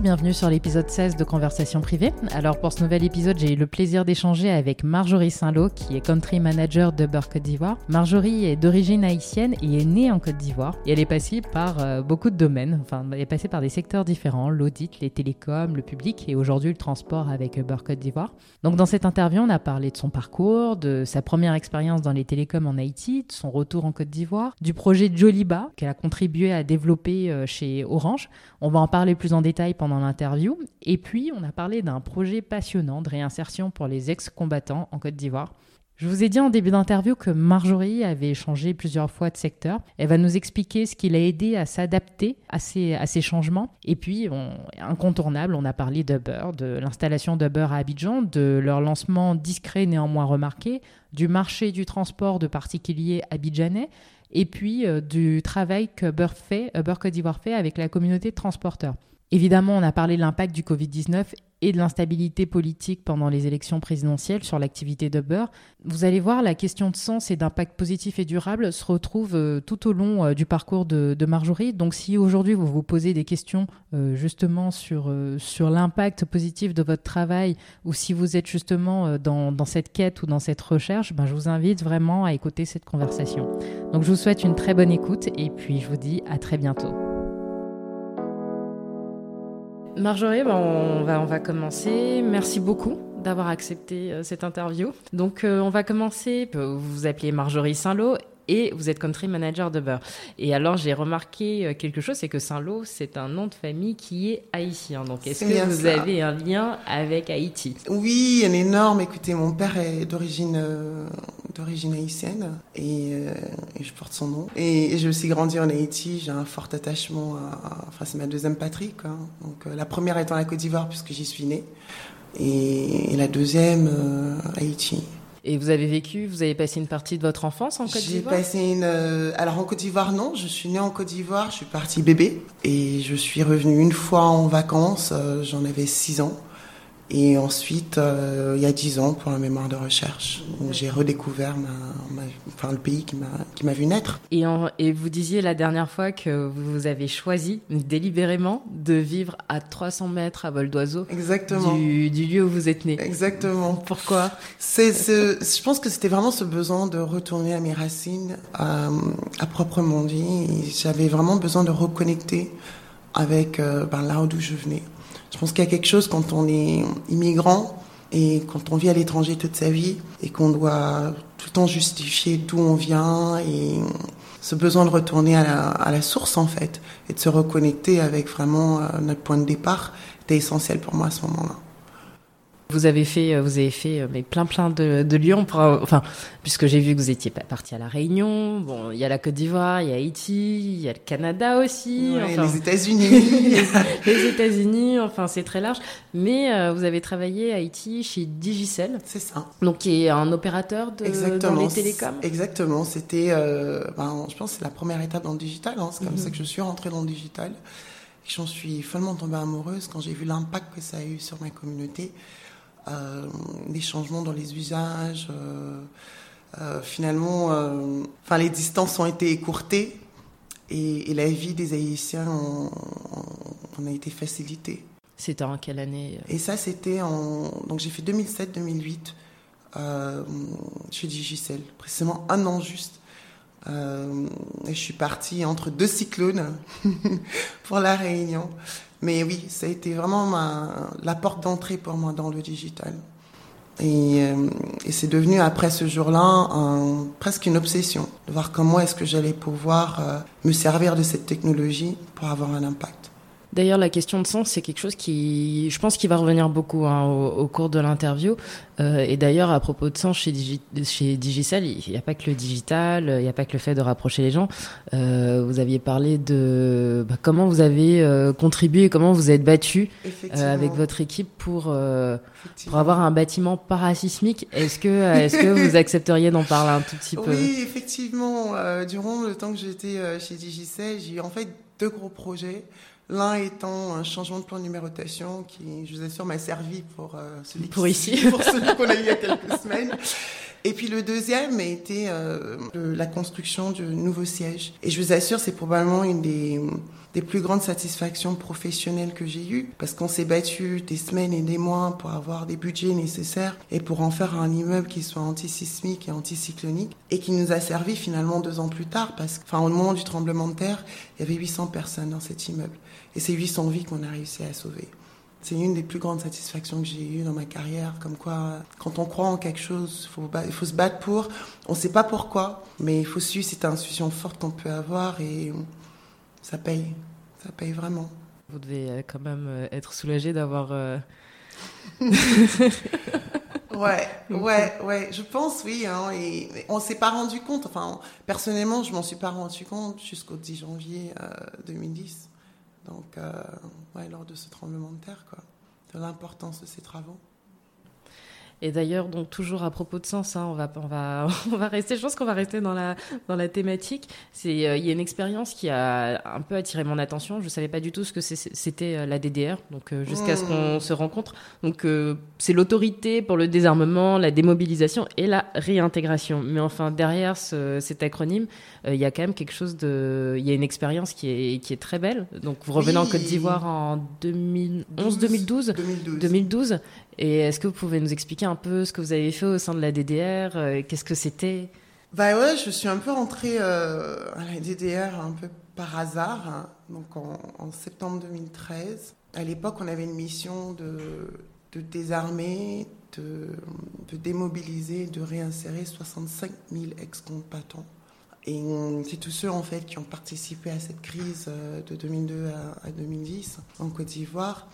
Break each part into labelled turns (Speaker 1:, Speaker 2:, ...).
Speaker 1: Bienvenue sur l'épisode 16 de Conversation privée. Alors pour ce nouvel épisode, j'ai eu le plaisir d'échanger avec Marjorie Saint-Lô, qui est country manager de Côte d'Ivoire. Marjorie est d'origine haïtienne et est née en Côte d'Ivoire. Elle est passée par euh, beaucoup de domaines, enfin elle est passée par des secteurs différents, l'audit, les télécoms, le public et aujourd'hui le transport avec Beurre Côte d'Ivoire. Donc dans cette interview, on a parlé de son parcours, de sa première expérience dans les télécoms en Haïti, de son retour en Côte d'Ivoire, du projet Joliba qu'elle a contribué à développer euh, chez Orange. On va en parler plus en détail pendant dans l'interview. Et puis, on a parlé d'un projet passionnant de réinsertion pour les ex-combattants en Côte d'Ivoire. Je vous ai dit en début d'interview que Marjorie avait changé plusieurs fois de secteur. Elle va nous expliquer ce qui l'a aidé à s'adapter à ces, à ces changements. Et puis, incontournable, on a parlé d'Uber, de l'installation d'Uber à Abidjan, de leur lancement discret néanmoins remarqué, du marché du transport de particuliers abidjanais, et puis euh, du travail que Uber fait, Uber Côte d'Ivoire fait avec la communauté de transporteurs. Évidemment, on a parlé de l'impact du Covid-19 et de l'instabilité politique pendant les élections présidentielles sur l'activité d'Uber. Vous allez voir, la question de sens et d'impact positif et durable se retrouve euh, tout au long euh, du parcours de, Marjorie. Donc si aujourd'hui vous vous posez des questions euh, justement sur, sur l'impact positif de votre travail ou si vous êtes justement dans, dans cette quête ou dans cette recherche, ben, je vous invite vraiment à écouter cette conversation. Donc je vous souhaite une très bonne écoute et puis je vous dis à très bientôt. Marjorie, ben, on, va, on va commencer. Merci beaucoup d'avoir accepté euh, cette interview. Donc, euh, on va commencer. Vous vous appelez Marjorie Saint-Lô et vous êtes country manager de beurre. Et alors j'ai remarqué euh, quelque chose, c'est que Saint-Lô, c'est un nom de famille qui est haïtien. Donc est-ce que vous avez un lien avec Haïti?
Speaker 2: Oui, un énorme. Écoutez, mon père est d'origine euh, d'origine haïtienne euh, et, je porte son nom. Et, j'ai aussi grandi en Haïti. J'ai un fort attachement. À, enfin, c'est ma deuxième patrie. Quoi. Donc la première étant la Côte d'Ivoire puisque j'y suis née, et, la deuxième Haïti.
Speaker 1: Et vous avez vécu, vous avez passé une partie de votre enfance en Côte d'Ivoire
Speaker 2: J'ai passé une. Euh, alors en Côte d'Ivoire, non. Je suis née en Côte d'Ivoire. Je suis partie bébé et je suis revenue une fois en vacances. Euh, j'en avais 6 ans. Et ensuite, euh, il y a dix ans, pour la mémoire de recherche, où j'ai redécouvert ma, enfin, le pays qui m'a vu naître.
Speaker 1: Et, et, vous disiez la dernière fois que vous avez choisi délibérément de vivre à 300 mètres à vol d'oiseau du, du, lieu où vous êtes né.
Speaker 2: Exactement.
Speaker 1: Pourquoi?
Speaker 2: C'est, Je pense que c'était vraiment ce besoin de retourner à mes racines, à, à proprement dit. J'avais vraiment besoin de reconnecter avec euh, ben, là d'où je venais. Je pense qu'il y a quelque chose quand on est immigrant et quand on vit à l'étranger toute sa vie et qu'on doit tout le temps justifier d'où on vient et ce besoin de retourner à la, source en fait et de se reconnecter avec vraiment euh, notre point de départ était essentiel pour moi à ce moment-là.
Speaker 1: Vous avez fait, euh, vous avez fait euh, mais plein plein de, de pour, enfin, puisque j'ai vu que vous étiez parti à la Réunion. Bon, il y a la Côte d'Ivoire, il y a Haïti, il y a le Canada aussi,
Speaker 2: les États-Unis,
Speaker 1: les États-Unis. Enfin, c'est très large. Mais euh, vous avez travaillé à Haïti chez Digicel.
Speaker 2: C'est ça.
Speaker 1: Donc, qui est un opérateur de dans les télécoms.
Speaker 2: Exactement. C'était, euh, ben, je pense, c'est la première étape dans le digital. Hein. C'est comme mhm. ça que je suis rentrée dans le digital. J'en suis follement tombée amoureuse quand j'ai vu l'impact que ça a eu sur ma communauté. Euh, des changements dans les usages. Euh, euh, finalement, enfin, les distances ont été écourtées et, la vie des Haïtiens en, a été facilitée.
Speaker 1: C'était en quelle année
Speaker 2: Et ça, c'était en. Donc, j'ai fait 2007-2008 euh, chez Digicel, précisément un an juste. Euh, et je suis partie entre deux cyclones pour la Réunion. Mais oui, ça a été vraiment la porte d'entrée pour moi dans le digital. Et, euh, c'est devenu après ce jour-là presque une obsession de voir comment est-ce que j'allais pouvoir euh, me servir de cette technologie pour avoir un impact.
Speaker 1: D'ailleurs, la question de sens, c'est quelque chose qui, je pense, qui va revenir beaucoup hein, au, cours de l'interview. Euh, et d'ailleurs, à propos de sens, chez, Digi chez Digicel, il n'y a pas que le digital, il n'y a pas que le fait de rapprocher les gens. Euh, vous aviez parlé de bah, comment vous avez euh, contribué, comment vous êtes battu euh, avec votre équipe pour euh, pour avoir un bâtiment parasismique. Est-ce que est-ce que vous accepteriez d'en parler un tout petit peu?
Speaker 2: Oui, effectivement. durant le temps que j'étais chez Digicel, j'ai eu en fait deux gros projets. L'un étant un changement de plan de numérotation qui, je vous assure, m'a servi pour euh, celui
Speaker 1: pour ici,
Speaker 2: pour celui qu'on a eu il y a quelques semaines. Et puis le deuxième a été euh, la construction du nouveau siège. Et je vous assure, c'est probablement une des, des plus grandes satisfactions professionnelles que j'ai eues, parce qu'on s'est battu des semaines et des mois pour avoir des budgets nécessaires et pour en faire un immeuble qui soit antisismique et anticyclonique, et qui nous a servi finalement deux ans plus tard, parce qu'au moment du tremblement de terre, il y avait 800 personnes dans cet immeuble. Et c'est 800 vies qu'on a réussi à sauver. C'est une des plus grandes satisfactions que j'ai eues dans ma carrière, comme quoi, quand on croit en quelque chose, il faut se battre pour. On ne sait pas pourquoi, mais il faut suivre cette intuition forte qu'on peut avoir et ça paye. Ça paye vraiment.
Speaker 1: Vous devez euh, quand même euh, être soulagé d'avoir. Euh,
Speaker 2: ouais, ouais, ouais. Je pense, oui. Hein, et on s'est pas rendu compte. Enfin, personnellement, je m'en suis pas rendu compte jusqu'au 10 janvier 2010. Donc, euh, ouais, lors de ce tremblement de terre, de l'importance de ces travaux.
Speaker 1: Et d'ailleurs, donc toujours à propos de sens, hein, on va on va on va rester. Je pense qu'on va rester dans la dans la thématique. C'est euh, il y a une expérience qui a un peu attiré mon attention. Je savais pas du tout ce que c'était euh, la DDR, donc euh, jusqu'à ce qu'on mmh. se rencontre. Donc c'est l'autorité pour le désarmement, la démobilisation et la réintégration. Mais enfin derrière ce, cet acronyme, il y a quand même quelque chose de, il y a une expérience qui est qui est très belle. Donc vous revenez en Côte d'Ivoire en 2011, 2012,
Speaker 2: 2012,
Speaker 1: 2012 et est-ce que vous pouvez nous expliquer un peu ce que vous avez fait au sein de la DDR euh, Qu'est-ce que c'était?
Speaker 2: Bah ouais, je suis un peu rentrée euh, à la DDR un peu par hasard, hein. donc en, septembre 2013. À l'époque, on avait une mission de, désarmer, de, démobiliser, de réinsérer 65 000 ex-combattants. Et c'est tous ceux en fait qui ont participé à cette crise euh, de 2002 à, à 2010 en Côte d'Ivoire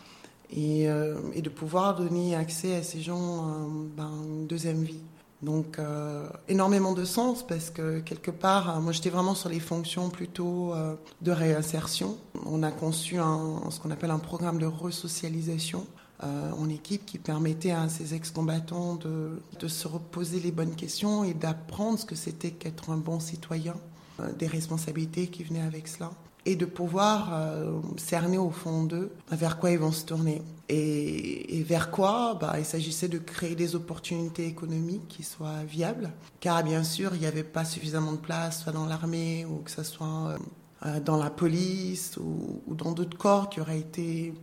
Speaker 2: et, euh, et, de pouvoir donner accès à ces gens à ben, une deuxième vie. Donc euh, énormément de sens parce que quelque part, moi j'étais vraiment sur les fonctions plutôt euh, de réinsertion. On a conçu ce qu'on appelle un programme de resocialisation en équipe qui permettait à ces ex-combattants de, de, se reposer les bonnes questions et d'apprendre ce que c'était qu'être un bon citoyen, des responsabilités qui venaient avec cela et de pouvoir euh, cerner au fond d'eux vers quoi ils vont se tourner. Et, vers quoi bah, Il s'agissait de créer des opportunités économiques qui soient viables, car bien sûr, il n'y avait pas suffisamment de place, soit dans l'armée ou que ce soit euh, euh, dans la police ou, ou dans d'autres corps qui auraient été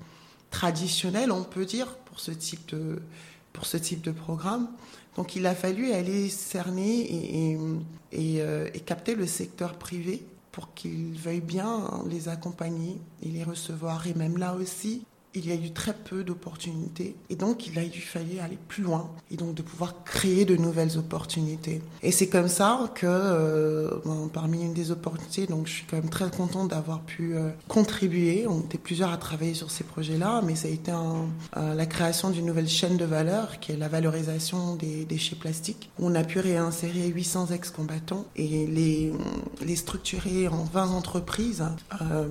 Speaker 2: traditionnels, on peut dire, pour ce type de, pour ce type de programme. Donc il a fallu aller cerner et, et, et capter le secteur privé pour qu'ils veuillent bien les accompagner et les recevoir. Et même là aussi, il y a eu très peu d'opportunités. Et donc, il a dû falloir aller plus loin et donc de pouvoir créer de nouvelles opportunités. Et c'est comme ça que, euh, parmi une des opportunités, donc je suis quand même très contente d'avoir pu euh, contribuer. On était plusieurs à travailler sur ces projets-là, mais ça a été euh, la création d'une nouvelle chaîne de valeur qui est la valorisation des déchets plastiques. On a pu réinsérer 800 ex-combattants et les, structurer en 20 entreprises,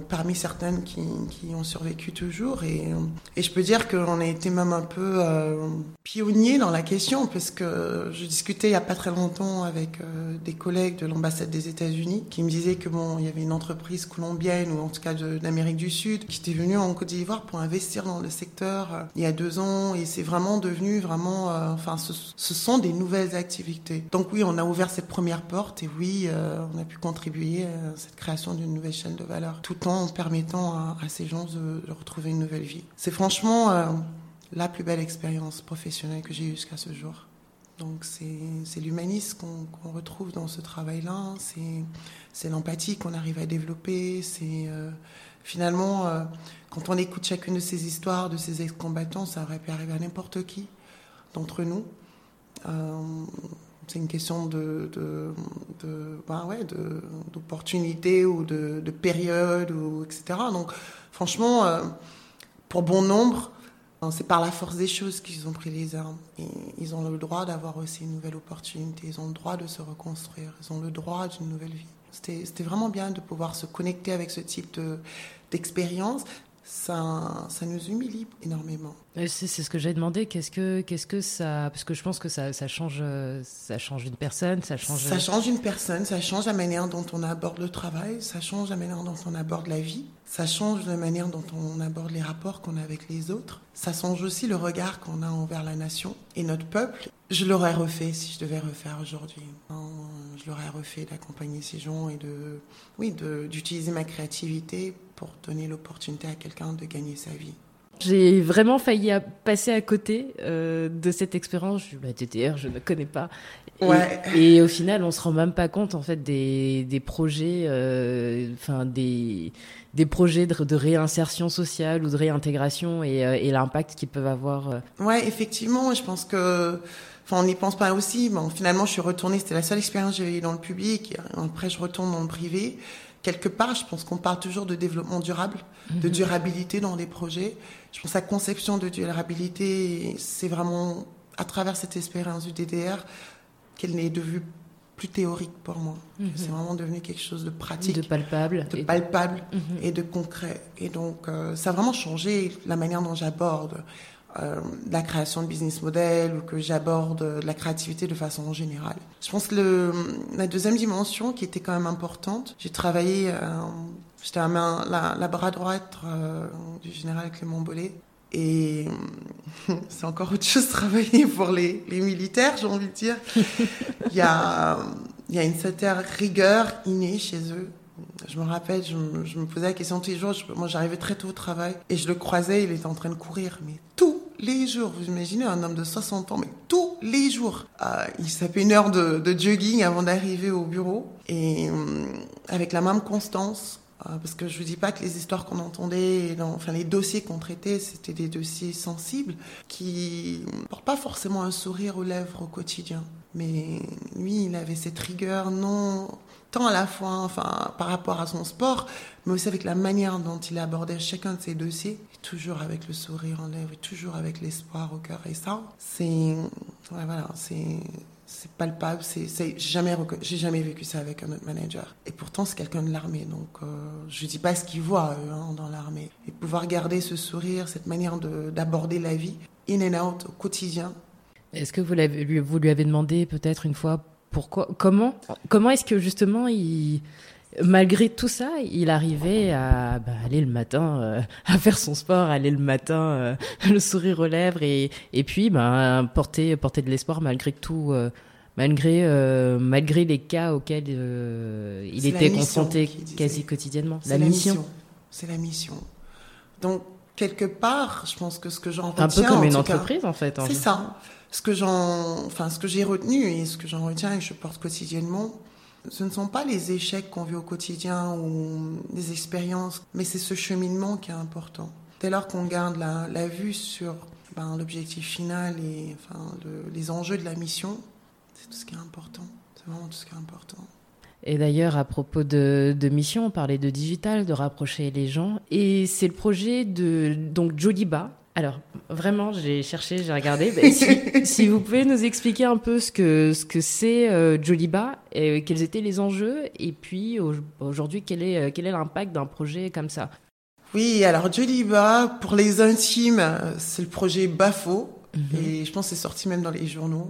Speaker 2: parmi certaines qui, qui ont survécu toujours. Et et je peux dire qu'on a été même un peu euh, pionnier dans la question, parce que je discutais il n'y a pas très longtemps avec euh, des collègues de l'ambassade des États-Unis qui me disaient que bon, il y avait une entreprise colombienne ou en tout cas d'Amérique du Sud qui était venue en Côte d'Ivoire pour investir dans le secteur euh, il y a deux ans, et c'est vraiment devenu vraiment, enfin, ce, sont des nouvelles activités. Donc oui, on a ouvert cette première porte, et oui, on a pu contribuer à cette création d'une nouvelle chaîne de valeur, tout en permettant à, ces gens de retrouver une nouvelle vie. C'est franchement euh, la plus belle expérience professionnelle que j'ai eue jusqu'à ce jour. Donc c'est l'humanisme qu'on retrouve dans ce travail-là, c'est l'empathie qu'on arrive à développer, c'est euh, finalement, euh, quand on écoute chacune de ces histoires, de ces ex-combattants, ça aurait pu arriver à n'importe qui d'entre nous. c'est une question de, de, ben ouais, d'opportunité ou de, de, période ou etc. Donc, franchement, pour bon nombre, c'est par la force des choses qu'ils ont pris les armes. Et ils ont le droit d'avoir aussi une nouvelle opportunité. Ils ont le droit de se reconstruire. Ils ont le droit d'une nouvelle vie. C'était vraiment bien de pouvoir se connecter avec ce type d'expérience ça, ça nous humilie énormément.
Speaker 1: C'est ce que j'ai demandé. Qu'est-ce que, qu'est-ce que ça, parce que je pense que ça, ça change, ça change une personne, ça change.
Speaker 2: Ça change une personne, ça change la manière dont on aborde le travail, ça change la manière dont on aborde la vie, ça change la manière dont on aborde les rapports qu'on a avec les autres, ça change aussi le regard qu'on a envers la nation et notre peuple. Je l'aurais refait si je devais refaire aujourd'hui. Je l'aurais refait d'accompagner ces gens et de, oui, d'utiliser ma créativité pour donner l'opportunité à quelqu'un de gagner sa vie.
Speaker 1: J'ai vraiment failli passer à côté euh, de cette expérience. Je la TTR, je ne connais pas. Et, ouais. et, au final, on se rend même pas compte en fait des, des projets, euh, enfin des des projets de, réinsertion sociale ou de réintégration et, euh, et l'impact qu'ils peuvent avoir.
Speaker 2: Ouais, effectivement, je pense que Enfin, on n'y pense pas aussi. Bon, finalement, je suis retournée. C'était la seule expérience que j'ai eue dans le public. Après, je retourne dans le privé quelque part, je pense qu'on parle toujours de développement durable, de mhm. durabilité dans les projets. Je pense que la conception de durabilité, c'est vraiment à travers cette expérience du DDR qu'elle n'est devenue plus théorique pour moi. Mhm. C'est vraiment devenu quelque chose de pratique.
Speaker 1: De palpable.
Speaker 2: De palpable mhm. et de concret. Et donc, euh, ça a vraiment changé la manière dont j'aborde euh, la création de business model ou que j'aborde la créativité de façon générale. Je pense que la deuxième dimension qui était quand même importante, j'ai travaillé, euh, j'étais la, la, la, bras droite euh, du général Clément Bollet. Et c'est encore autre chose travailler pour les, militaires, j'ai envie de dire. a, il y a une certaine rigueur innée chez eux je me rappelle, je me, posais la question tous les jours. moi, j'arrivais très tôt au travail et je le croisais, il était en train de courir, mais tous les jours. Vous imaginez un homme de 60 ans, mais tous les jours. Euh, il s'appelait une heure de, jogging avant d'arriver au bureau et euh, avec la même constance. Euh, parce que je vous dis pas que les histoires qu'on entendait, enfin les dossiers qu'on traitait, c'était des dossiers sensibles qui portent pas forcément un sourire aux lèvres au quotidien. Mais lui, il avait cette rigueur non tant à la fois enfin, par rapport à son sport, mais aussi avec la manière dont il abordait chacun de ses dossiers, toujours avec le sourire en lèvres, toujours avec l'espoir au cœur. Et ça, c'est voilà, c'est palpable, c'est jamais j'ai jamais vécu ça avec un autre manager. Et pourtant c'est quelqu'un de l'armée, donc euh, je dis pas ce qu'il voit hein, dans l'armée. Et pouvoir garder ce sourire, cette manière d'aborder la vie in and out au quotidien.
Speaker 1: Est-ce que vous, lui, vous lui avez demandé peut-être une fois pourquoi Comment Comment est-ce que justement il malgré tout ça, il arrivait à bah, aller le matin, euh, à faire son sport, aller le matin, euh, le sourire aux lèvres et, et puis bah, porter, porter de l'espoir malgré tout, euh, malgré, malgré les cas auxquels il était confronté quasi quotidiennement.
Speaker 2: La, la, mission. C'est la mission. Donc, quelque part, je pense que ce que j'en retiens... Un
Speaker 1: peu comme une entreprise, en fait.
Speaker 2: C'est ça ce que j'ai retenu et ce que j'en retiens et que je porte quotidiennement, ce ne sont pas les échecs qu'on vit au quotidien ou les expériences, mais c'est ce cheminement qui est important. Dès lors qu'on garde la, vue sur ben, l'objectif final et les enjeux de la mission, c'est tout ce qui est important. C'est vraiment tout ce qui est important.
Speaker 1: Et d'ailleurs, à propos de, de, mission, on parlait de digital, de rapprocher les gens. Et c'est le projet de donc Joliba, alors, vraiment, j'ai cherché, j'ai regardé. si, vous pouvez nous expliquer un peu ce que ce que c'est euh, Joliba, et quels étaient les enjeux, et puis aujourd'hui, quel est quel est l'impact d'un projet comme ça?
Speaker 2: Oui, alors Joliba, pour les intimes, c'est le projet Bafo, mhm. et je pense que c'est sorti même dans les journaux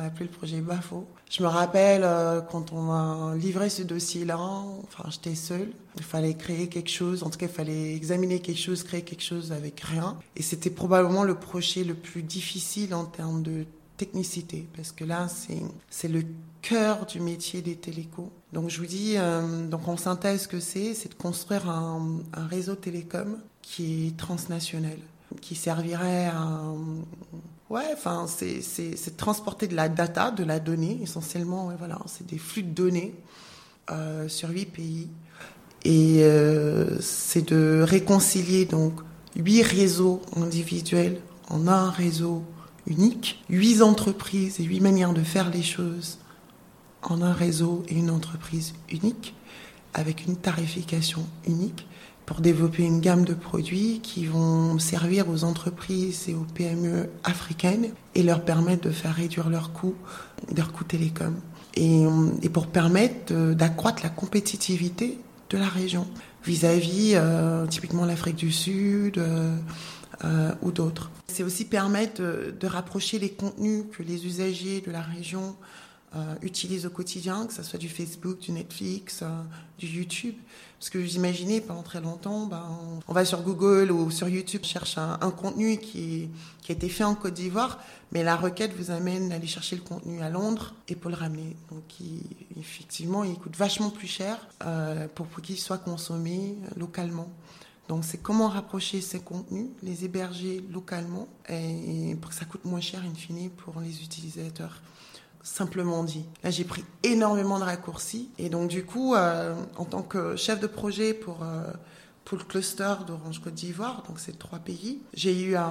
Speaker 2: a appelé le projet BAFO. Je me rappelle euh, quand on a livré ce dossier-là, enfin j'étais seule, il fallait créer quelque chose, en tout cas il fallait examiner quelque chose, créer quelque chose avec rien. Et c'était probablement le projet le plus difficile en termes de technicité, parce que là c'est le cœur du métier des télécoms. Donc je vous dis, euh, donc en synthèse, ce que c'est, c'est de construire un réseau télécom qui est transnational, qui servirait à Ouais, enfin, c'est transporter de la data, de la donnée, essentiellement. voilà, c'est des flux de données euh, sur huit pays. Et euh, c'est de réconcilier donc huit réseaux individuels en un réseau unique, huit entreprises et huit manières de faire les choses en un réseau et une entreprise unique, avec une tarification unique, pour développer une gamme de produits qui vont servir aux entreprises et aux PME africaines et leur permettre de faire réduire leurs coûts, leurs coûts télécom, et, et pour permettre d'accroître la compétitivité de la région vis-à-vis euh, typiquement l'Afrique du Sud euh, euh, ou d'autres. C'est aussi permettre de, rapprocher les contenus que les usagers de la région euh, utilisent au quotidien, que ce soit du Facebook, du Netflix, euh, du YouTube. Parce que vous imaginez, pendant très longtemps, ben, on va sur Google ou sur YouTube, cherche un, contenu qui, a été fait en Côte d'Ivoire, mais la requête vous amène à aller chercher le contenu à Londres et pour le ramener. Donc il, effectivement, il coûte vachement plus cher euh, pour, pour qu'il soit consommé localement. Donc c'est comment rapprocher ces contenus, les héberger localement et pour que ça coûte moins cher in fine pour les utilisateurs simplement dit. Là, j'ai pris énormément de raccourcis. Et donc, du coup, euh, en tant que chef de projet pour, euh, le cluster d'Orange Côte d'Ivoire, donc c'est trois pays, j'ai eu à,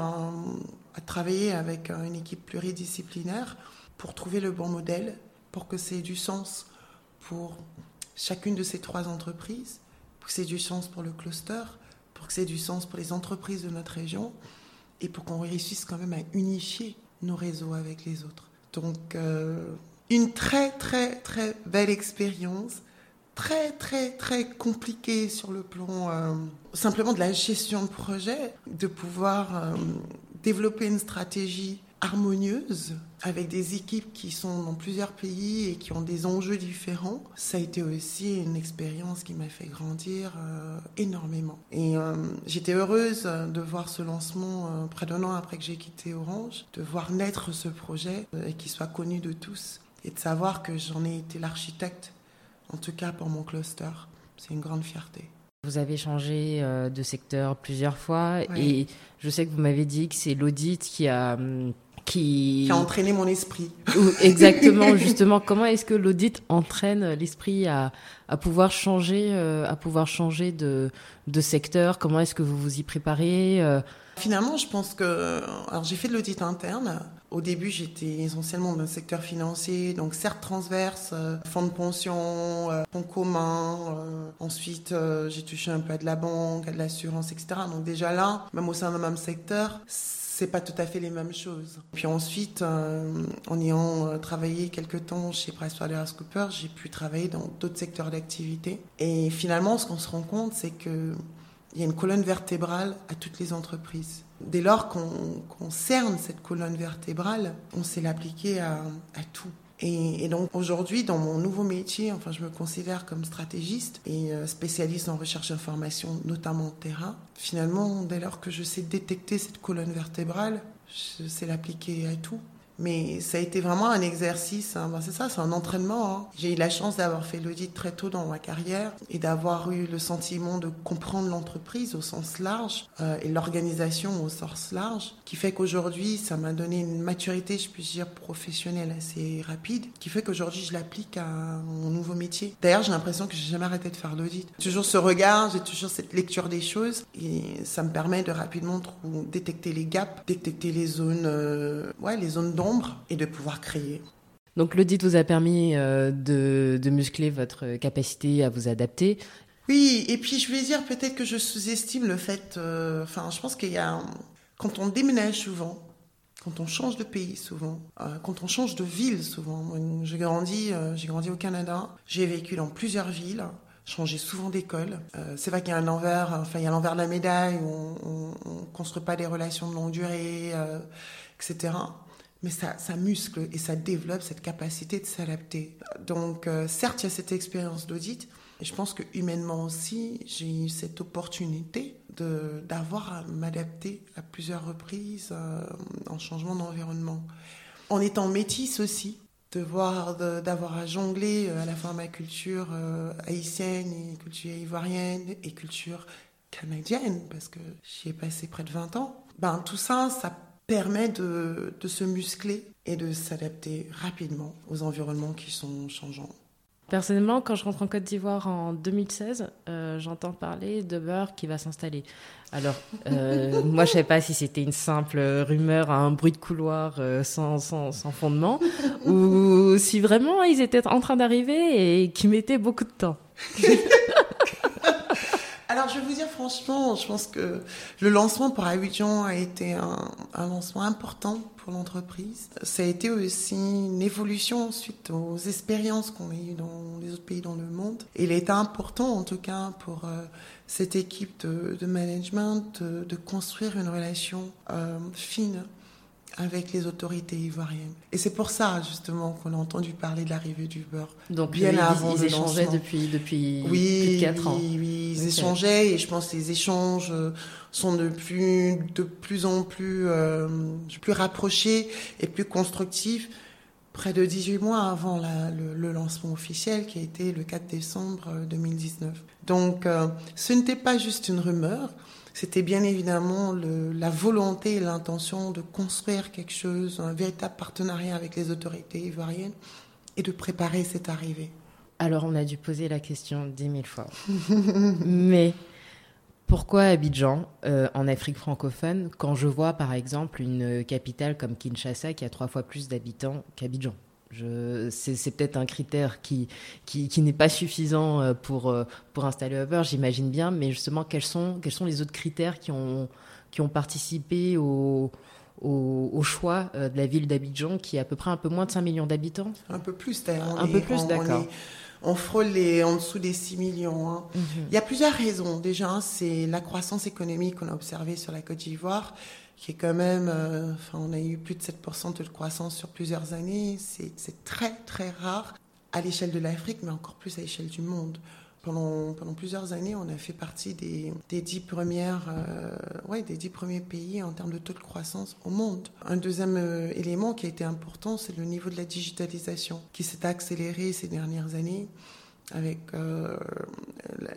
Speaker 2: à travailler avec une équipe pluridisciplinaire pour trouver le bon modèle, pour que ait du sens pour chacune de ces trois entreprises, pour que ait du sens pour le cluster, pour que ait du sens pour les entreprises de notre région, et pour qu'on réussisse quand même à unifier nos réseaux avec les autres. Donc, euh, une très, très, très belle expérience, très, très, très compliquée sur le plan euh, simplement de la gestion de projet, de pouvoir euh, développer une stratégie harmonieuse avec des équipes qui sont dans plusieurs pays et qui ont des enjeux différents, ça a été aussi une expérience qui m'a fait grandir euh, énormément. Et euh, j'étais heureuse de voir ce lancement euh, près d'un an après que j'ai quitté Orange, de voir naître ce projet et qu'il soit connu de tous et de savoir que j'en ai été l'architecte, en tout cas pour mon cluster. C'est une grande fierté.
Speaker 1: Vous avez changé de secteur plusieurs fois et je sais que vous m'avez dit que c'est l'audit qui a hum, qui...
Speaker 2: qui a entraîné mon esprit.
Speaker 1: Exactement, justement, comment est-ce que l'audit entraîne l'esprit à, à pouvoir changer, euh, à pouvoir changer de, de secteur? Comment est-ce que vous vous y préparez euh?
Speaker 2: Finalement, je pense que, alors j'ai fait de l'audit interne. Au début, j'étais essentiellement dans le secteur financier, donc certes transverse, euh, fonds de pension, euh, fonds communs. Euh, ensuite, j'ai touché un peu à de la banque, à de l'assurance, etc. Donc déjà là, même au sein d'un même secteur, c'est pas tout à fait les mêmes choses. Puis ensuite, euh, en ayant euh, travaillé quelques temps chez PricewaterhouseCoopers, j'ai pu travailler dans d'autres secteurs d'activité. Et finalement, ce qu'on se rend compte, c'est que il y a une colonne vertébrale à toutes les entreprises. Dès lors qu'on qu cerne cette colonne vertébrale, on sait l'appliquer à tout. Et, donc aujourd'hui, dans mon nouveau métier, enfin, je me considère comme stratégiste et euh, spécialiste en recherche d'information, notamment terrain. Finalement, dès lors que je sais détecter cette colonne vertébrale, je sais l'appliquer à tout. Mais ça a été vraiment un exercice, hein. ben c'est ça, c'est un entraînement. Hein. J'ai eu la chance d'avoir fait l'audit très tôt dans ma carrière et d'avoir eu le sentiment de comprendre l'entreprise au sens large euh, et l'organisation au sens large, qui fait qu'aujourd'hui, ça m'a donné une maturité, je puis dire, professionnelle assez rapide, qui fait qu'aujourd'hui, je l'applique à mon nouveau métier. D'ailleurs, j'ai l'impression que j'ai jamais arrêté de faire l'audit. Toujours ce regard, j'ai toujours cette lecture des choses et ça me permet de rapidement détecter les gaps, détecter les zones, euh, ouais, les zones d'ombre et de pouvoir créer.
Speaker 1: Donc l'audit vous a permis euh, de, de, muscler votre capacité à vous adapter.
Speaker 2: Oui, et puis je vais dire peut-être que je sous-estime le fait, euh, enfin je pense qu'il y a, quand on déménage souvent, quand on change de pays souvent, euh, quand on change de ville souvent, j'ai grandi, euh, j'ai grandi au Canada, j'ai vécu dans plusieurs villes, changé souvent d'école. C'est vrai qu'il y a un envers, enfin il y a l'envers de la médaille, où on ne construit pas des relations de longue durée, etc mais ça, muscle et ça développe cette capacité de s'adapter. Donc, euh, certes, il y a cette expérience d'audit, et je pense que humainement aussi, j'ai eu cette opportunité d'avoir à m'adapter à plusieurs reprises euh, en changement d'environnement. En étant métisse aussi, d'avoir à jongler euh, à la fois ma culture haïtienne et culture ivoirienne et culture canadienne, parce que j'y ai passé près de 20 ans. Ben, tout ça, ça permet de, de se muscler et de s'adapter rapidement aux environnements qui sont changeants.
Speaker 1: Personnellement, quand je rentre en Côte d'Ivoire en 2016, euh, j'entends parler d'Uber qui va s'installer. Alors, euh, moi, je ne savais pas si c'était une simple rumeur, un bruit de couloir euh, sans, sans, sans, fondement, ou si vraiment ils étaient en train d'arriver et qu'ils mettaient beaucoup de temps.
Speaker 2: Alors, je vais vous dire franchement, je pense que le lancement pour Abidjan a été un, lancement important pour l'entreprise. Ça a été aussi une évolution suite aux expériences qu'on a eues dans les autres pays dans le monde. Il était important, en tout cas, pour euh, cette équipe de, management de, de, construire une relation euh, fine avec les autorités ivoiriennes. Et c'est pour ça, justement, qu'on a entendu parler de l'arrivée du beurre.
Speaker 1: Donc, bien ils, avant ils échangeaient depuis, depuis
Speaker 2: oui,
Speaker 1: plus de 4 ans.
Speaker 2: Oui, oui ils okay. échangeaient et je pense que les échanges sont de plus, de plus en plus, euh, plus rapprochés et plus constructifs près de 18 mois avant la, le, le, lancement officiel qui a été le 4 décembre 2019. Donc, euh, ce n'était pas juste une rumeur, c'était bien évidemment la volonté et l'intention de construire quelque chose, un véritable partenariat avec les autorités ivoiriennes et de préparer cette arrivée.
Speaker 1: Alors on a dû poser la question dix mille fois. Mais pourquoi Abidjan euh, en Afrique francophone quand je vois par exemple une capitale comme Kinshasa qui a trois fois plus d'habitants qu'Abidjan? C'est peut-être un critère qui, qui, qui n'est pas suffisant euh, pour, euh, pour installer Uber, j'imagine bien, mais justement, quels sont, quels sont les autres critères qui ont, qui ont participé au, au, au choix euh, de la ville d'Abidjan, qui a à peu près un peu moins de 5 millions d'habitants?
Speaker 2: Un peu plus, d'ailleurs.
Speaker 1: Un peu plus, d'accord.
Speaker 2: On frôle les, en dessous des 6 millions. Hein. Mm -hmm. Il y a plusieurs raisons. Déjà, c'est la croissance économique qu'on a observée sur la Côte d'Ivoire qui est quand même, euh, enfin, on a eu plus de 7% de croissance sur plusieurs années. C'est très, très rare à l'échelle de l'Afrique, mais encore plus à l'échelle du monde. Pendant, pendant plusieurs années, on a fait partie des, des dix premières, euh, ouais, des dix premiers pays en termes de taux de croissance au monde. Un deuxième euh, élément qui a été important, c'est le niveau de la digitalisation, qui s'est accéléré ces dernières années avec euh,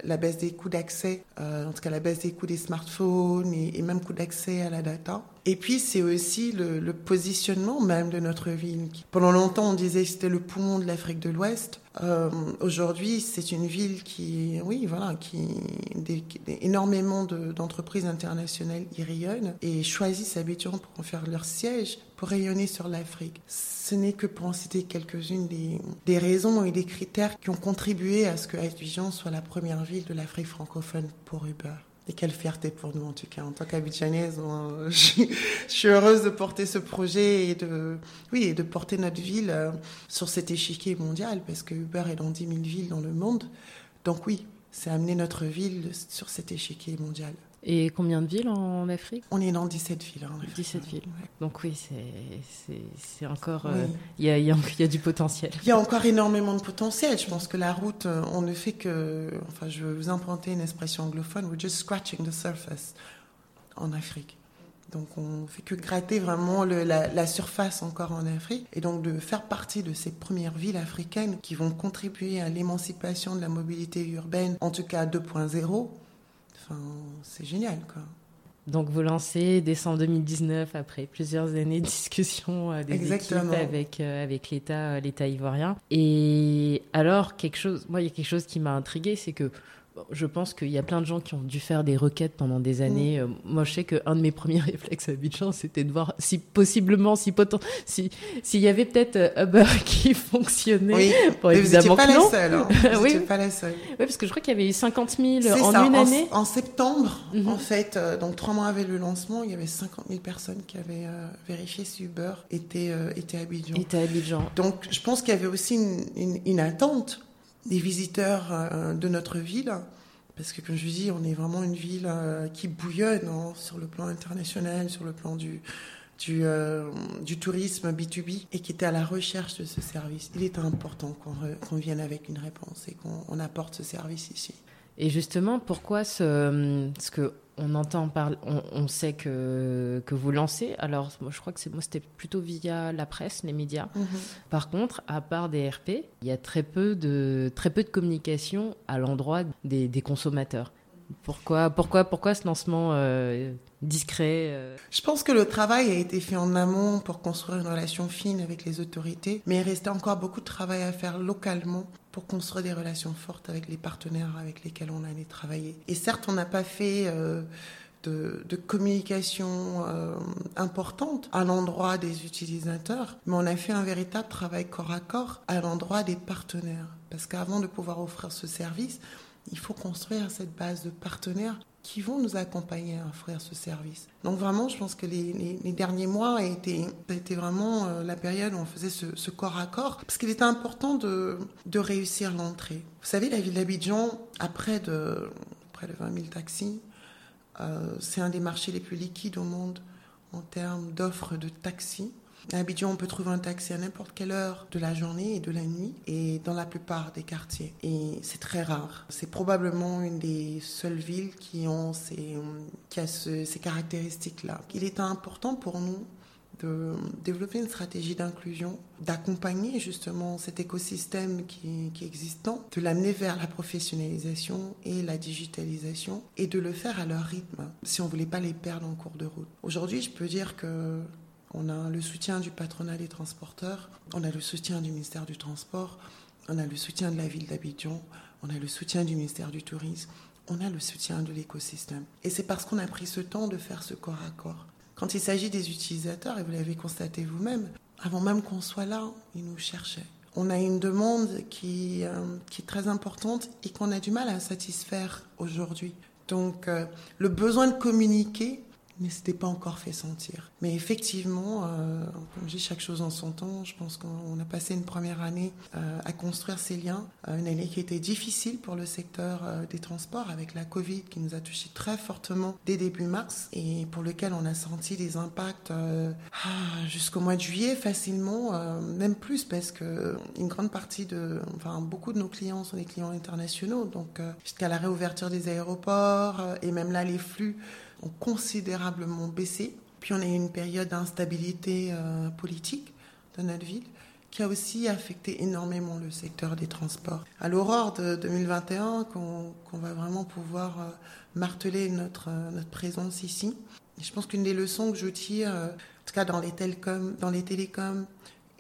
Speaker 2: la baisse des coûts d'accès, en tout cas la baisse des coûts des smartphones et, et même coûts d'accès à la data. Et puis c'est aussi le, le, positionnement même de notre ville. Pendant longtemps on disait que c'était le poumon de l'Afrique de l'Ouest. Euh, Aujourd'hui c'est une ville qui, oui voilà, qui des, des, énormément d'entreprises de, internationales y rayonnent et choisissent Abidjan pour en faire leur siège pour rayonner sur l'Afrique. Ce n'est que pour en citer quelques-unes des, des raisons et des critères qui ont contribué à ce que Abidjan soit la première ville de l'Afrique francophone pour Uber. Et quelle fierté pour nous, en tout cas. En tant qu'Abidjanaise, je, je, suis heureuse de porter ce projet et de, oui, et de porter notre ville euh, sur cet échiquier mondial, parce que Uber est dans 10 000 villes dans le monde. Donc oui, c'est amener notre ville sur cet échiquier mondial.
Speaker 1: Et combien de villes en Afrique?
Speaker 2: On est dans 17 villes. En
Speaker 1: Afrique. 17 villes. Ouais. Donc oui, c'est encore... Il oui. euh, y, a, y, a, y, a, du potentiel.
Speaker 2: Il y a encore énormément de potentiel. Je pense que la route, on ne fait que... Enfin, je vais vous emprunter une expression anglophone. We're just scratching the surface en Afrique. Donc on fait que gratter vraiment le, la, la, surface encore en Afrique et donc de faire partie de ces premières villes africaines qui vont contribuer à l'émancipation de la mobilité urbaine, en tout cas 2.0 Enfin, c'est génial, quoi.
Speaker 1: Donc vous lancez décembre 2019 après plusieurs années de discussions euh, des
Speaker 2: Exactement.
Speaker 1: équipes avec euh, avec l'État l'État ivoirien. Et alors quelque chose, moi il y a quelque chose qui m'a intrigué, c'est que je pense qu'il y a plein de gens qui ont dû faire des requêtes pendant des années. Mmh. Moi, je sais qu'un de mes premiers réflexes à Abidjan, c'était de voir si possiblement, si potent, si s'il y avait peut-être Uber qui fonctionnait.
Speaker 2: Oui.
Speaker 1: Bon,
Speaker 2: Mais
Speaker 1: évidemment
Speaker 2: vous pas
Speaker 1: que non.
Speaker 2: la seule. Hein. Vous
Speaker 1: oui.
Speaker 2: pas la seule.
Speaker 1: Oui, parce que je crois qu'il y avait eu 50 000 en
Speaker 2: ça.
Speaker 1: une
Speaker 2: en,
Speaker 1: année.
Speaker 2: En septembre, mmh. en fait, euh, donc trois mois avant le lancement, il y avait 50 000 personnes qui avaient euh, vérifié si Uber était euh, était à Abidjan.
Speaker 1: Était à Abidjan.
Speaker 2: Donc, je pense qu'il y avait aussi une, une, une attente des visiteurs euh, de notre ville parce que, comme je vous dis, on est vraiment une ville euh, qui bouillonne hein, sur le plan international, sur le plan du, du, euh, tourisme B2B et qui était à la recherche de ce service. Il est important qu'on qu vienne avec une réponse et qu'on apporte ce service ici.
Speaker 1: Et justement, pourquoi ce, ce que on entend parler, on, on, sait que, que vous lancez. Alors, moi, je crois que moi, c'était plutôt via la presse, les médias. -hmm. Par contre, à part des RP, il y a très peu de, très peu de communication à l'endroit des, des, consommateurs. Pourquoi, pourquoi, pourquoi ce lancement discret
Speaker 2: Je pense que le travail a été fait en amont pour construire une relation fine avec les autorités, mais il restait encore beaucoup de travail à faire localement pour construire des relations fortes avec les partenaires avec lesquels on allait travailler. Et certes, on n'a pas fait de, communication euh, importante à l'endroit des utilisateurs, mais on a fait un véritable travail corps à corps à l'endroit des partenaires. Parce qu'avant de pouvoir offrir ce service, il faut construire cette base de partenaires qui vont nous accompagner à offrir ce service. Donc vraiment, je pense que les, derniers mois été, été vraiment euh, la période où on faisait ce, corps à corps, parce qu'il était important de, réussir l'entrée. Vous savez, la ville d'Abidjan a près de, de 20 000 taxis, euh, c'est un des marchés les plus liquides au monde en termes d'offres de taxis. À Abidjan, on peut trouver un taxi à n'importe quelle heure de la journée et de la nuit, et dans la plupart des quartiers. Et c'est très rare. C'est probablement une des seules villes qui ont ces, qui a ces caractéristiques-là. Il est important pour nous de développer une stratégie d'inclusion, d'accompagner justement cet écosystème qui, qui est existant, de l'amener vers la professionnalisation et la digitalisation et de le faire à leur rythme si on ne voulait pas les perdre en cours de route. Aujourd'hui, je peux dire que on a le soutien du patronat des transporteurs, on a le soutien du ministère du Transport, on a le soutien de la ville d'Abidjan, on a le soutien du ministère du Tourisme, on a le soutien de l'écosystème. Et c'est parce qu'on a pris ce temps de faire ce corps à corps quand il s'agit des utilisateurs, et vous l'avez constaté vous-même, avant même qu'on soit là, ils nous cherchaient. On a une demande qui, euh, qui est très importante et qu'on a du mal à satisfaire aujourd'hui. Donc euh, le besoin de communiquer mais ce n'était pas encore fait sentir. Mais effectivement, euh, comme je dis, chaque chose en son temps. Je pense qu'on a passé une première année euh, à construire ces liens. Euh, une année qui était difficile pour le secteur des transports avec la Covid qui nous a touché très fortement dès début mars et pour lequel on a senti des impacts ah, jusqu'au mois de juillet facilement, même plus parce que une grande partie de, enfin beaucoup de nos clients sont des clients internationaux. Donc jusqu'à la réouverture des aéroports et même là les flux ont considérablement baissé. Puis on a eu une période d'instabilité euh, politique dans notre ville qui a aussi affecté énormément le secteur des transports. À l'aurore de 2021, qu'on va vraiment pouvoir euh, marteler notre, euh, notre présence ici. Et je pense qu'une des leçons que je tire, en tout cas dans les télécoms, dans les télécoms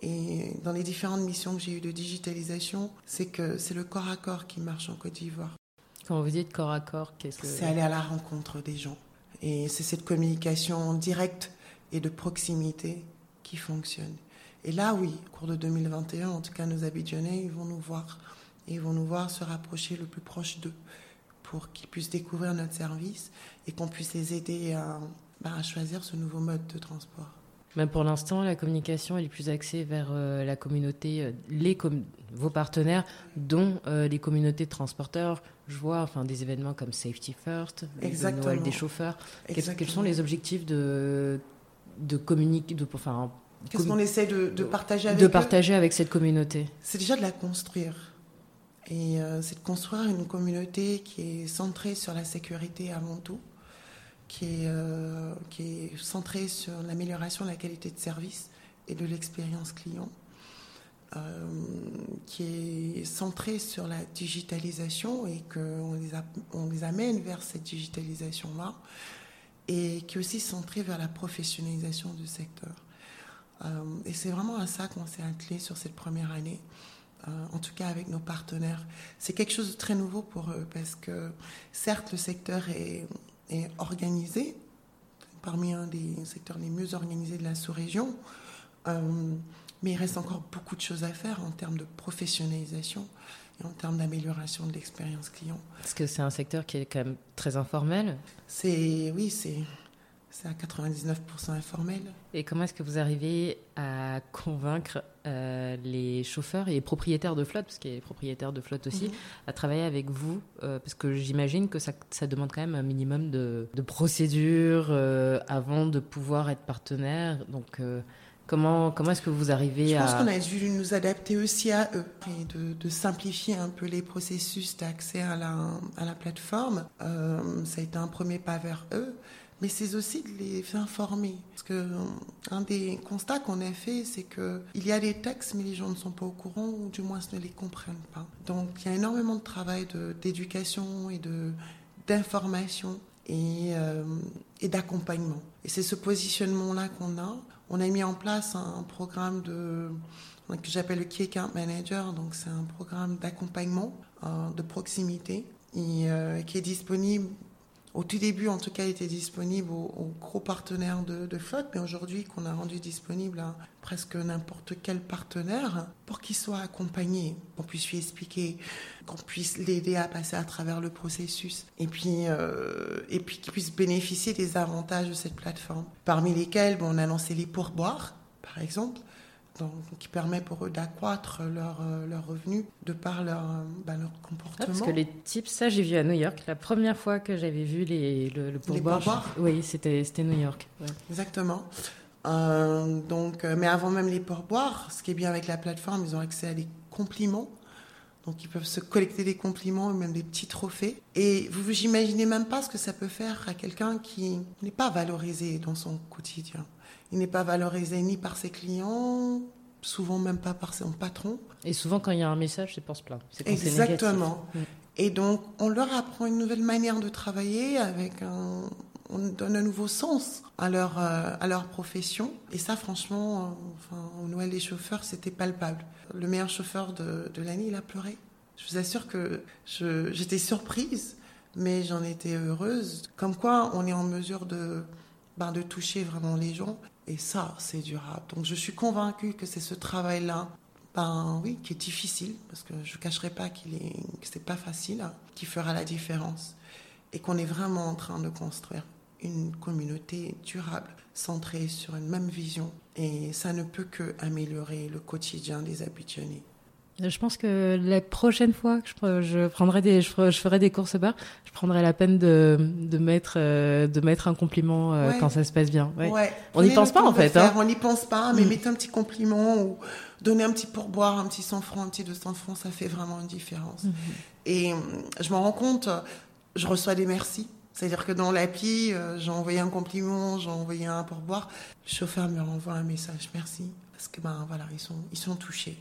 Speaker 2: et dans les différentes missions que j'ai eues de digitalisation, c'est que c'est le corps à corps qui marche en Côte d'Ivoire.
Speaker 1: Quand vous dites corps à corps, qu'est-ce que...
Speaker 2: C'est aller à la rencontre des gens. Et c'est cette communication directe et de proximité qui fonctionne. Et là, oui, au cours de 2021, en tout cas, nos Abidjanais, ils vont nous voir. Et ils vont nous voir se rapprocher le plus proche d'eux pour qu'ils puissent découvrir notre service et qu'on puisse les aider à, bah, choisir ce nouveau mode de transport.
Speaker 1: Mais pour l'instant, la communication est plus axée vers euh, la communauté, euh, les vos partenaires, dont euh, les communautés de transporteurs. Je vois enfin, des événements comme Safety First, le Noël des chauffeurs. Quels, sont les objectifs de, de communiquer de, enfin,
Speaker 2: Qu'est-ce qu'on essaie de, de, partager avec
Speaker 1: De partager avec cette communauté?
Speaker 2: C'est déjà de la construire. Et c'est de construire une communauté qui est centrée sur la sécurité avant tout qui est, euh, qui est centré sur l'amélioration de la qualité de service et de l'expérience client, euh, qui est centré sur la digitalisation et qu'on les, on les amène vers cette digitalisation-là, et qui est aussi centré vers la professionnalisation du secteur. Euh, et c'est vraiment à ça qu'on s'est attelé sur cette première année. en tout cas avec nos partenaires. C'est quelque chose de très nouveau pour eux parce que certes le secteur est, est organisé, parmi un des secteurs les mieux organisés de la sous-région. Mais il reste encore beaucoup de choses à faire en termes de professionnalisation et en termes d'amélioration de l'expérience client.
Speaker 1: Parce que c'est un secteur qui est quand même très informel.
Speaker 2: C'est oui, c'est c'est à 99% informel.
Speaker 1: Et comment est-ce que vous arrivez à convaincre euh, les chauffeurs et les propriétaires de flotte, parce qu'il y a les propriétaires de flotte aussi, mhm. à travailler avec vous euh, Parce que j'imagine que ça, ça, demande quand même un minimum de, de procédures euh, avant de pouvoir être partenaire. Donc, comment, comment est-ce que vous arrivez
Speaker 2: à...
Speaker 1: Je
Speaker 2: pense qu'on a dû nous adapter aussi à eux et de, de simplifier un peu les processus d'accès à la, à la plateforme. ça a été un premier pas vers eux mais c'est aussi de les informer. Parce que un des constats qu'on a fait, c'est qu'il y a des textes, mais les gens ne sont pas au courant, ou du moins ne les comprennent pas. Donc il y a énormément de travail d'éducation et d'information et, et d'accompagnement. Et c'est ce positionnement-là qu'on a. On a mis en place un programme de que j'appelle le Key Account Manager. Donc, c'est un programme d'accompagnement de proximité et, qui est disponible au tout début, en tout cas, était disponible aux, gros partenaires de, de flotte, mais aujourd'hui qu'on a rendu disponible à presque n'importe quel partenaire pour qu'il soit accompagné, qu'on puisse lui expliquer, qu'on puisse l'aider à passer à travers le processus, et puis euh, puis qu'il puisse bénéficier des avantages de cette plateforme. Parmi lesquels, bon, on a lancé les pourboires, par exemple qui permet pour eux d'accroître leur, euh, leur revenu de par leur, euh, bah, leur comportement. Ah,
Speaker 1: parce que les tips, ça j'ai vu à New York. La première fois que j'avais vu les, le, pourboire, oui, c'était New York.
Speaker 2: Exactement. Euh, donc, mais avant même les pourboires, ce qui est bien avec la plateforme, ils ont accès à des compliments. Donc ils peuvent se collecter des compliments et même des petits trophées. Et vous vous imaginez même pas ce que ça peut faire à quelqu'un qui n'est pas valorisé dans son quotidien. Il n'est pas valorisé ni par ses clients, souvent même pas par son patron.
Speaker 1: Et souvent, quand il y a un message, c'est pour se plaindre.
Speaker 2: Exactement. Mm. Et donc, on leur apprend une nouvelle manière de travailler avec un, on donne un nouveau sens à leur, euh, à leur profession. Et ça, franchement, euh, enfin, au Noël des chauffeurs, c'était palpable. Le meilleur chauffeur de, de l'année, il a pleuré. Je vous assure que j'étais surprise, mais j'en étais heureuse. Comme quoi, on est en mesure de, ben, de toucher vraiment les gens et ça, c'est durable. Donc je suis convaincue que c'est ce travail-là, ben oui, qui est difficile, parce que je ne cacherai pas qu'il est, que pas facile, hein, qui fera la différence. Et qu'on est vraiment en train de construire une communauté durable, centrée sur une même vision. Et ça ne peut que améliorer le quotidien des habitués.
Speaker 1: Je pense que la prochaine fois que je, prendrai des, je, ferai des courses bar, je prendrai la peine de, de mettre, euh, de mettre un compliment euh, quand ça se passe bien. Ouais. On n'y pense pas en fait. Hein.
Speaker 2: On n'y pense pas, mais mm. mettez un petit compliment ou donner un petit pourboire, un petit 100 francs, un petit 200 francs, ça fait vraiment une différence. Mm-hmm. Et je me rends compte, je reçois des merci. C'est-à-dire que dans l'appli, euh, j'ai envoyé un compliment, j'ai envoyé un pourboire. Le chauffeur me renvoie un message, merci. Parce que ben voilà, ils sont, ils sont touchés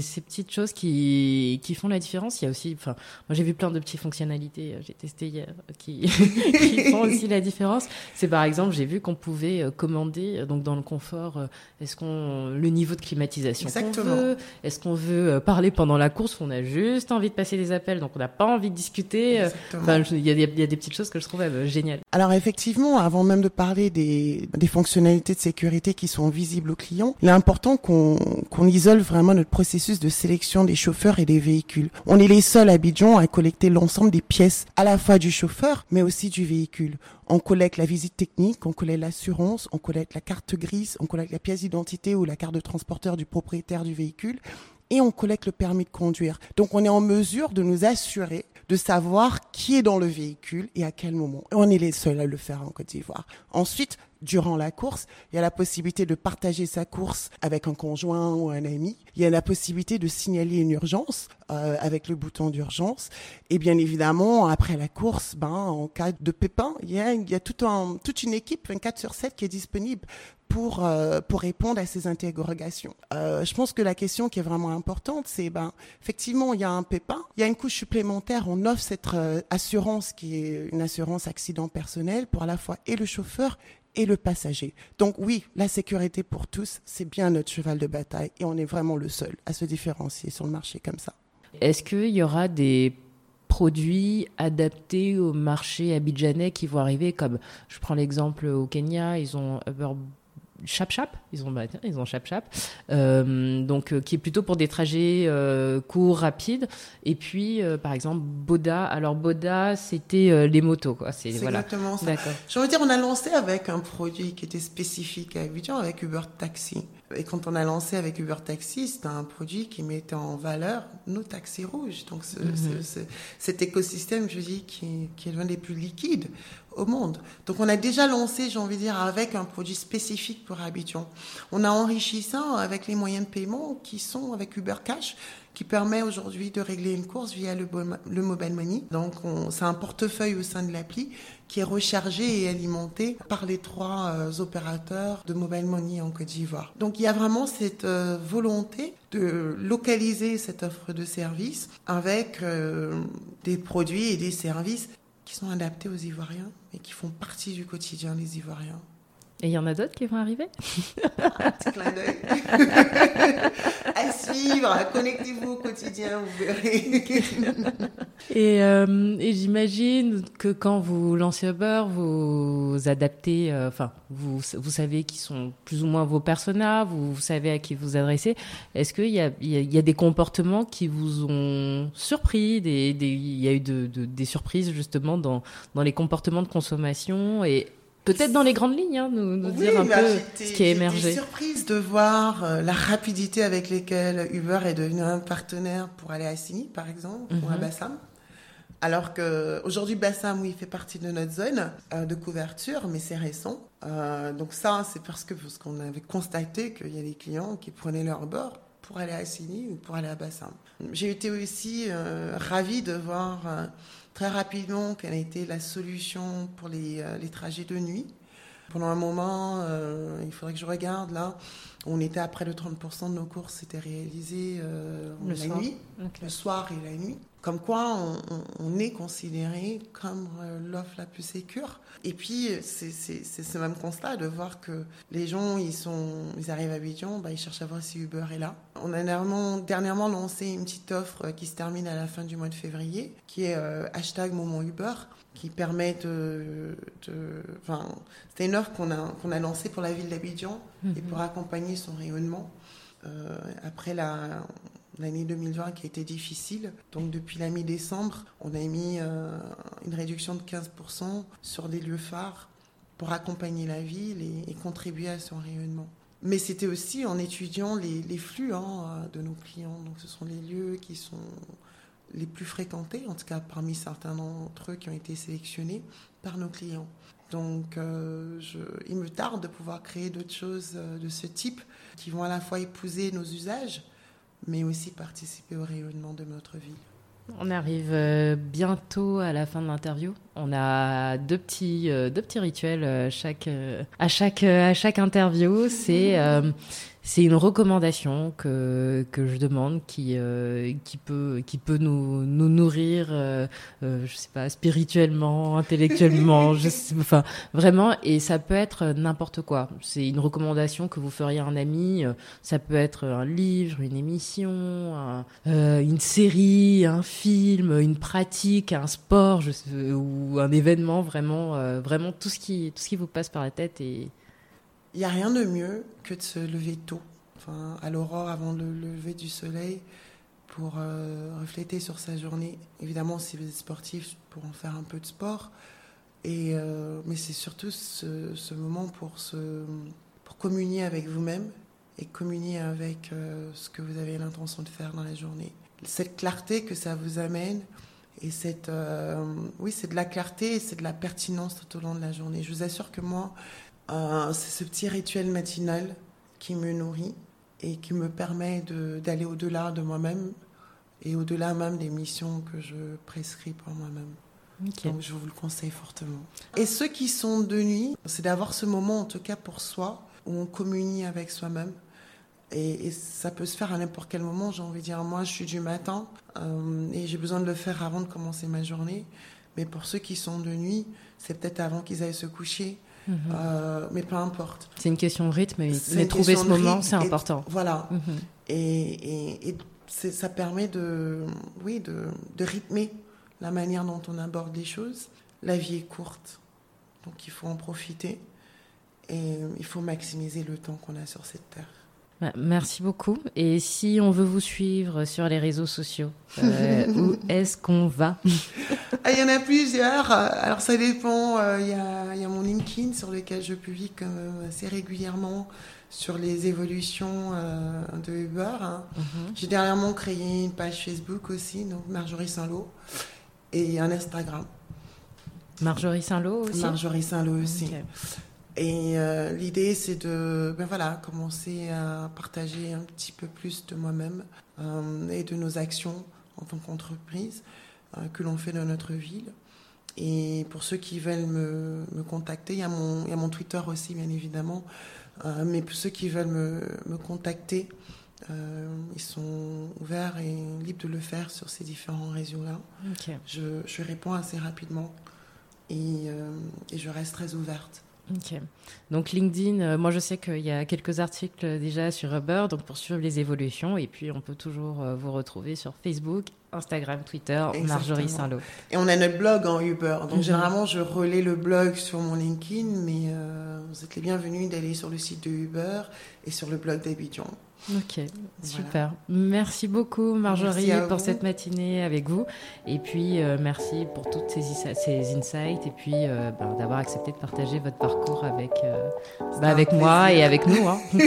Speaker 1: ces petites choses qui, qui font la différence. Il y a aussi, enfin, moi j'ai vu plein de petites fonctionnalités, euh, j'ai testé hier, qui, qui font aussi la différence. C'est par exemple, j'ai vu qu'on pouvait euh, commander, euh, donc dans le confort, est-ce qu'on, le niveau de climatisation qu'on veut, est-ce qu'on veut parler pendant la course, on a juste envie de passer des appels, donc on n'a pas envie de discuter. Enfin, il y, a des, y a des petites choses que je trouvais géniales.
Speaker 2: Alors effectivement, avant même de parler des, des fonctionnalités de sécurité qui sont visibles aux clients, il est important qu'on qu'on isole vraiment notre processus de sélection des chauffeurs et des véhicules. On est les seuls à Abidjan à collecter l'ensemble des pièces, à la fois du chauffeur, mais aussi du véhicule. On collecte la visite technique, on collecte l'assurance, on collecte la carte grise, on collecte la pièce d'identité ou la carte de transporteur du propriétaire du véhicule et on collecte le permis de conduire. Donc on est en mesure de nous assurer de savoir qui est dans le véhicule et à quel moment. On est les seuls à le faire en Côte d'Ivoire. Ensuite, durant la course, il y a la possibilité de partager sa course avec un conjoint ou un ami. Il y a la possibilité de signaler une urgence euh, avec le bouton d'urgence. Et bien évidemment, après la course, ben, en cas de pépin, il y a, il y a tout un, toute une équipe 24 sur 7 qui est disponible pour, euh, pour répondre à ces interrogations. Euh, je pense que la question qui est vraiment importante, c'est ben, effectivement, il y a un pépin, il y a une couche supplémentaire, on offre cette euh, assurance qui est une assurance accident personnel pour à la fois et le chauffeur et le passager. Donc oui, la sécurité pour tous, c'est bien notre cheval de bataille et on est vraiment le seul à se différencier sur le marché comme ça.
Speaker 1: Est-ce qu'il y aura des produits adaptés au marché abidjanais qui vont arriver comme je prends l'exemple au Kenya, ils ont Chap Chap, ils ont bah, ils ont Chap Chap, euh, donc euh, qui est plutôt pour des trajets euh, courts, rapides. Et puis par exemple Boda. Alors Boda, c'était les motos quoi.
Speaker 2: C'est exactement ça. Envie de dire, on a lancé avec un produit qui était spécifique à Abidjan, avec Uber Taxi. Et quand on a lancé avec Uber Taxi, c'était un produit qui mettait en valeur nos taxis rouges. Donc mhm. cet écosystème, je dis, qui, qui est l'un des plus liquides au monde. Donc on a déjà lancé, j'ai envie de dire, avec un produit spécifique pour Abidjan. On a enrichi ça avec les moyens de paiement qui sont avec Uber Cash, qui permet aujourd'hui de régler une course via le, le mobile money. Donc c'est un portefeuille au sein de l'appli qui est rechargé et alimenté par les trois euh, opérateurs de mobile money en Côte d'Ivoire. Donc il y a vraiment cette euh, volonté de localiser cette offre de service avec euh, des produits et des services qui sont adaptés aux Ivoiriens et qui font partie du quotidien des Ivoiriens.
Speaker 1: Et il y en a d'autres qui vont arriver?
Speaker 2: Un petit clin d'œil. à suivre, connectez-vous au quotidien, vous verrez.
Speaker 1: et, euh, et j'imagine que quand vous lancez Uber, vous adaptez, euh, enfin, vous, vous savez qui sont plus ou moins vos personas, vous, vous savez à qui vous adressez. Est-ce qu'il y a, il y, a, des comportements qui vous ont surpris des, des, Il y a eu de, de, des surprises justement dans, dans les comportements de consommation et Peut-être dans les grandes lignes, hein, nous, nous dire un peu ce qui a émergé.
Speaker 2: J'étais surprise de voir euh, la rapidité avec laquelle Uber est devenu un partenaire pour aller à Sini, par exemple, ou à mhm. Bassam. Alors qu'aujourd'hui, Bassam, oui, fait partie de notre zone euh, de couverture, mais c'est récent. Euh, donc ça, c'est parce que parce qu'on avait constaté qu'il y a des clients qui prenaient leur bord pour aller à Sini ou pour aller à Bassam. J'ai été aussi ravie de voir très rapidement quelle a été la solution pour les, euh, les trajets de nuit. Pendant un moment, euh, il faudrait que je regarde là, on était à près de 30% de nos courses étaient réalisées euh, la nuit, le soir et la nuit. Comme quoi, on, est considéré comme euh, l'offre la plus sécure. Et puis, c'est ce même constat de voir que les gens, ils, sont, ils arrivent à Abidjan, bah, ils cherchent à voir si Uber est là. On a dernièrement, dernièrement lancé une petite offre qui se termine à la fin du mois de février, qui est euh, hashtag moment Uber, qui permet de... enfin, c'était une offre qu'on a, qu'on a lancée pour la ville d'Abidjan et mhm. pour accompagner son rayonnement. Euh, après la, l'année 2020 qui a été difficile. Donc depuis la mi-décembre, on a mis euh, une réduction de 15% sur des lieux phares pour accompagner la ville et, contribuer à son rayonnement. Mais c'était aussi en étudiant les, flux hein, de nos clients. Donc ce sont les lieux qui sont les plus fréquentés, en tout cas parmi certains d'entre eux qui ont été sélectionnés par nos clients. Donc euh, il me tarde de pouvoir créer d'autres choses euh, de ce type qui vont à la fois épouser nos usages, mais aussi participer au rayonnement de notre ville.
Speaker 1: On arrive euh, bientôt à la fin de l'interview. On a deux petits, euh, deux petits rituels euh, chaque, à, chaque, à chaque interview. C'est c'est une recommandation que, que je demande qui, euh, qui peut, qui peut nous, nous nourrir, euh, euh, je sais pas, spirituellement, intellectuellement, je sais, enfin, vraiment, et ça peut être n'importe quoi. C'est une recommandation que vous feriez à un ami, ça peut être un livre, une émission, une série, un film, une pratique, un sport, je sais, ou un événement, vraiment, vraiment tout ce qui, tout ce qui vous passe par la tête et,
Speaker 2: il n'y a rien de mieux que de se lever tôt, enfin, à l'aurore avant le lever du soleil, pour euh, refléter sur sa journée. Évidemment, si vous êtes sportif, pour en faire un peu de sport. Et, euh, mais c'est surtout ce, moment pour, se, pour communier avec vous-même et communier avec euh, ce que vous avez l'intention de faire dans la journée. Cette clarté que ça vous amène, et cette, oui, c'est de la clarté et c'est de la pertinence tout au long de la journée. Je vous assure que moi, euh, c'est ce petit rituel matinal qui me nourrit et qui me permet d'aller au-delà de moi-même et au-delà même des missions que je prescris pour moi-même. Donc je vous le conseille fortement. Et ceux qui sont de nuit, c'est d'avoir ce moment, en tout cas pour soi, où on communie avec soi-même. Et, ça peut se faire à n'importe quel moment. J'ai envie de dire, moi, je suis du matin euh, et j'ai besoin de le faire avant de commencer ma journée. Mais pour ceux qui sont de nuit, c'est peut-être avant qu'ils aillent se coucher Mhm. Euh, mais peu importe.
Speaker 1: C'est une question de rythme, mais, trouver ce moment, c'est important.
Speaker 2: Voilà. Mhm. Et, et, ça permet de, oui, de, de rythmer la manière dont on aborde les choses. La vie est courte, donc il faut en profiter et il faut maximiser le temps qu'on a sur cette terre.
Speaker 1: Bah, merci beaucoup. Et si on veut vous suivre sur les réseaux sociaux, euh, où est-ce qu'on va
Speaker 2: ah, Il y en a plusieurs. Alors ça dépend. Euh, il y, a, y, a, mon LinkedIn sur lequel je publie assez régulièrement sur les évolutions euh, de Uber. Hein. Mhm. J'ai dernièrement créé une page Facebook aussi, donc Marjorie Saint-Lô, et un Instagram.
Speaker 1: Marjorie Saint-Lô aussi?
Speaker 2: Marjorie Saint-Lô aussi. Et euh, l'idée, c'est de ben voilà, commencer à partager un petit peu plus de moi-même euh, et de nos actions en tant qu'entreprise euh, que l'on fait dans notre ville. Et pour ceux qui veulent me, me contacter, il y, a mon, il y, a mon, Twitter aussi, bien évidemment. mais pour ceux qui veulent me, me contacter, ils sont ouverts et libres de le faire sur ces différents réseaux-là. Je, je réponds assez rapidement. et, et je reste très ouverte.
Speaker 1: Ok. Donc LinkedIn, euh, moi je sais qu'il y a quelques articles déjà sur Uber, donc pour suivre les évolutions. Et puis on peut toujours euh, vous retrouver sur Facebook, Instagram, Twitter, Marjorie Saint-Lô.
Speaker 2: Et on a notre blog en Uber. Donc mhm. généralement je relais le blog sur mon LinkedIn, mais euh, vous êtes les bienvenus d'aller sur le site de Uber et sur le blog d'Abidjan.
Speaker 1: Ok, super. Merci beaucoup Marjorie pour cette matinée avec vous. Et puis euh, merci pour toutes ces, ces, insights et puis euh, ben, d'avoir accepté de partager votre parcours avec, euh, ben, avec moi et avec nous. Hein.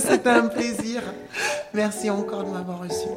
Speaker 2: C'était un plaisir. Merci encore de m'avoir reçu.